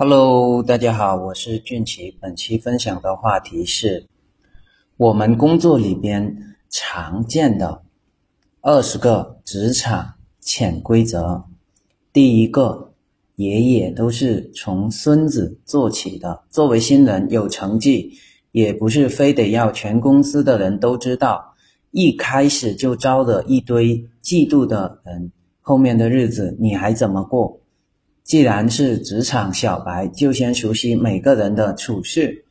Hello，大家好，我是俊奇。本期分享的话题是我们工作里边常见的二十个职场潜规则。第一个，爷爷都是从孙子做起的。作为新人，有成绩也不是非得要全公司的人都知道。一开始就招了一堆嫉妒的人，后面的日子你还怎么过？既然是职场小白，就先熟悉每个人的处事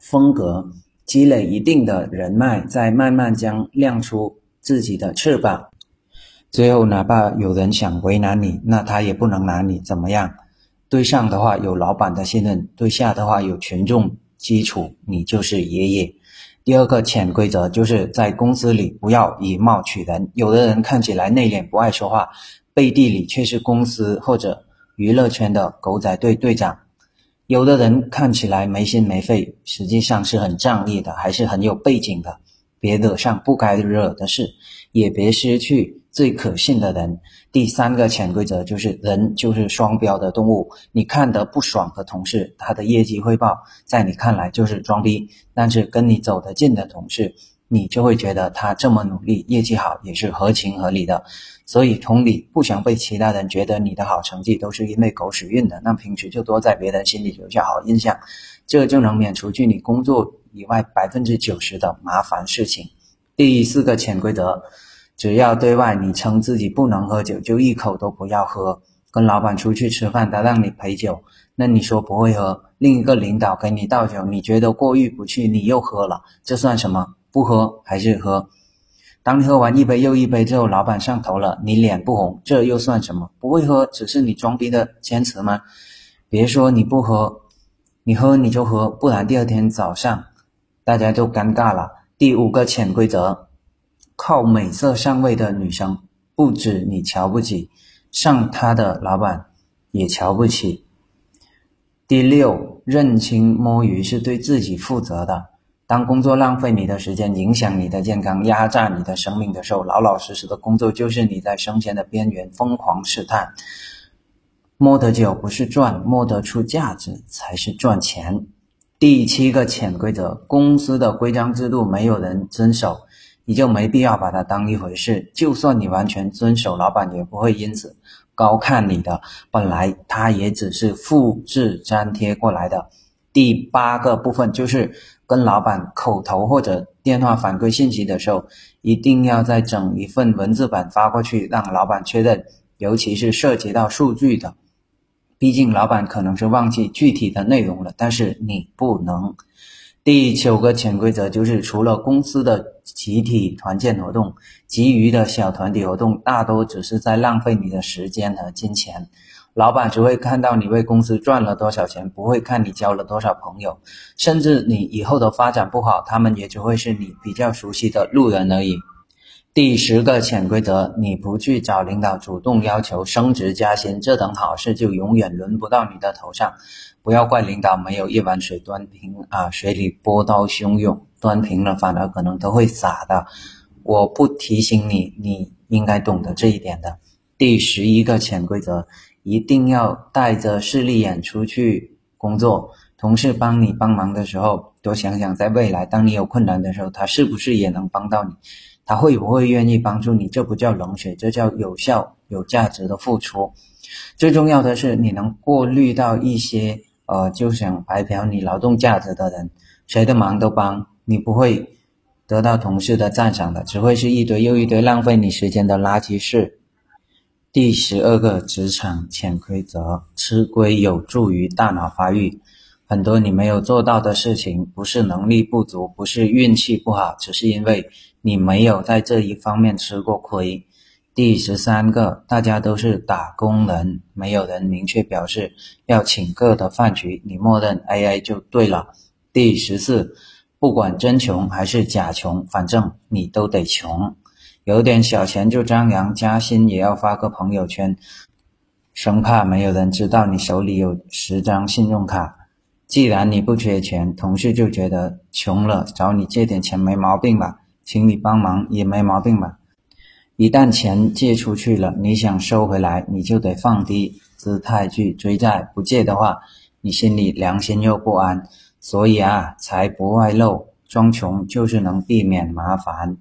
风格，积累一定的人脉，再慢慢将亮出自己的翅膀。最后，哪怕有人想为难你，那他也不能拿你怎么样。对上的话有老板的信任，对下的话有群众基础，你就是爷爷。第二个潜规则就是在公司里不要以貌取人。有的人看起来内敛不爱说话，背地里却是公司或者。娱乐圈的狗仔队队长，有的人看起来没心没肺，实际上是很仗义的，还是很有背景的。别惹上不该惹的事，也别失去最可信的人。第三个潜规则就是：人就是双标的动物。你看得不爽的同事，他的业绩汇报在你看来就是装逼；但是跟你走得近的同事，你就会觉得他这么努力，业绩好也是合情合理的。所以，同理，不想被其他人觉得你的好成绩都是因为狗屎运的，那平时就多在别人心里留下好印象，这就能免除去你工作以外百分之九十的麻烦事情。第四个潜规则，只要对外你称自己不能喝酒，就一口都不要喝。跟老板出去吃饭，他让你陪酒，那你说不会喝，另一个领导给你倒酒，你觉得过意不去，你又喝了，这算什么？不喝还是喝？当你喝完一杯又一杯之后，老板上头了，你脸不红，这又算什么？不会喝只是你装逼的坚持吗？别说你不喝，你喝你就喝，不然第二天早上大家就尴尬了。第五个潜规则：靠美色上位的女生，不止你瞧不起，上她的老板也瞧不起。第六，认清摸鱼是对自己负责的。当工作浪费你的时间，影响你的健康，压榨你的生命的时候，老老实实的工作就是你在生前的边缘疯狂试探。摸得久不是赚，摸得出价值才是赚钱。第七个潜规则：公司的规章制度没有人遵守，你就没必要把它当一回事。就算你完全遵守，老板也不会因此高看你的。本来他也只是复制粘贴过来的。第八个部分就是。跟老板口头或者电话反馈信息的时候，一定要再整一份文字版发过去，让老板确认。尤其是涉及到数据的，毕竟老板可能是忘记具体的内容了，但是你不能。第九个潜规则就是，除了公司的集体团建活动，其余的小团体活动大多只是在浪费你的时间和金钱。老板只会看到你为公司赚了多少钱，不会看你交了多少朋友，甚至你以后的发展不好，他们也只会是你比较熟悉的路人而已。第十个潜规则：你不去找领导主动要求升职加薪，这等好事就永远轮不到你的头上。不要怪领导没有一碗水端平啊，水里波涛汹涌，端平了反而可能都会洒的。我不提醒你，你应该懂得这一点的。第十一个潜规则。一定要带着势利眼出去工作，同事帮你帮忙的时候，多想想在未来，当你有困难的时候，他是不是也能帮到你？他会不会愿意帮助你？这不叫冷血，这叫有效、有价值的付出。最重要的是，你能过滤到一些呃，就想白嫖你劳动价值的人，谁的忙都帮，你不会得到同事的赞赏的，只会是一堆又一堆浪费你时间的垃圾事。第十二个职场潜规则：吃亏有助于大脑发育。很多你没有做到的事情，不是能力不足，不是运气不好，只是因为你没有在这一方面吃过亏。第十三个，大家都是打工人，没有人明确表示要请客的饭局，你默认 AA 就对了。第十四，不管真穷还是假穷，反正你都得穷。有点小钱就张扬，加薪也要发个朋友圈，生怕没有人知道你手里有十张信用卡。既然你不缺钱，同事就觉得穷了找你借点钱没毛病吧？请你帮忙也没毛病吧？一旦钱借出去了，你想收回来，你就得放低姿态去追债。不借的话，你心里良心又不安，所以啊，财不外露，装穷就是能避免麻烦。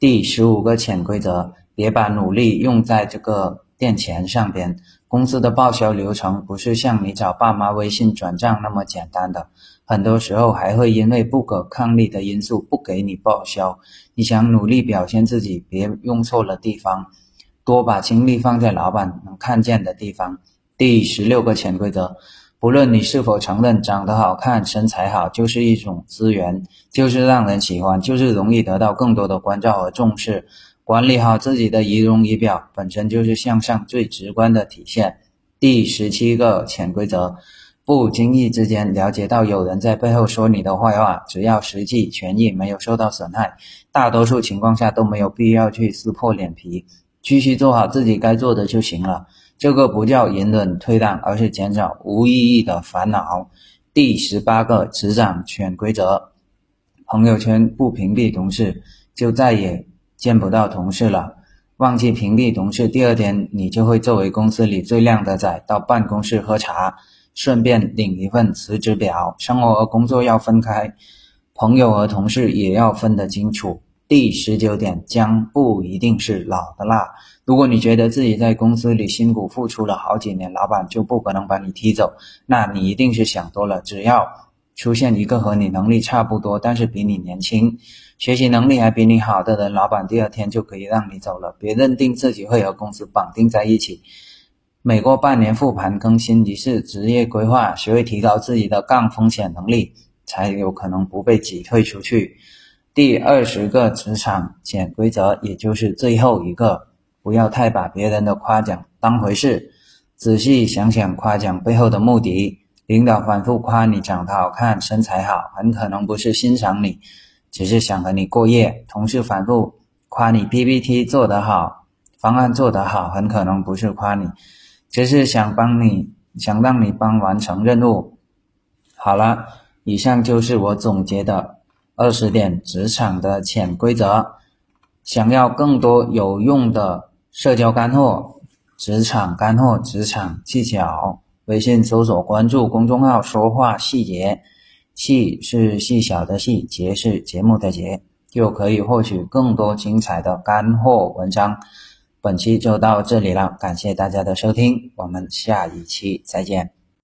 第十五个潜规则：别把努力用在这个垫钱上边。公司的报销流程不是像你找爸妈微信转账那么简单的，很多时候还会因为不可抗力的因素不给你报销。你想努力表现自己，别用错了地方，多把精力放在老板能看见的地方。第十六个潜规则。不论你是否承认，长得好看、身材好就是一种资源，就是让人喜欢，就是容易得到更多的关照和重视。管理好自己的仪容仪表，本身就是向上最直观的体现。第十七个潜规则：不经意之间了解到有人在背后说你的坏话，只要实际权益没有受到损害，大多数情况下都没有必要去撕破脸皮，继续做好自己该做的就行了。这个不叫隐忍退让，而是减少无意义的烦恼。第十八个职场潜规则：朋友圈不屏蔽同事，就再也见不到同事了。忘记屏蔽同事，第二天你就会作为公司里最靓的仔到办公室喝茶，顺便领一份辞职表。生活和工作要分开，朋友和同事也要分得清楚。第十九点，姜不一定是老的辣。如果你觉得自己在公司里辛苦付出了好几年，老板就不可能把你踢走，那你一定是想多了。只要出现一个和你能力差不多，但是比你年轻、学习能力还比你好的人，老板第二天就可以让你走了。别认定自己会和公司绑定在一起。每过半年复盘更新一次职业规划，学会提高自己的抗风险能力，才有可能不被挤退出去。第二十个职场潜规则，也就是最后一个，不要太把别人的夸奖当回事。仔细想想夸奖背后的目的。领导反复夸你长得好看、身材好，很可能不是欣赏你，只是想和你过夜。同事反复夸你 PPT 做得好、方案做得好，很可能不是夸你，只是想帮你想让你帮完成任务。好了，以上就是我总结的。二十点职场的潜规则，想要更多有用的社交干货、职场干货、职场技巧，微信搜索关注公众号“说话细节”，细是细小的细，节是节目的节，就可以获取更多精彩的干货文章。本期就到这里了，感谢大家的收听，我们下一期再见。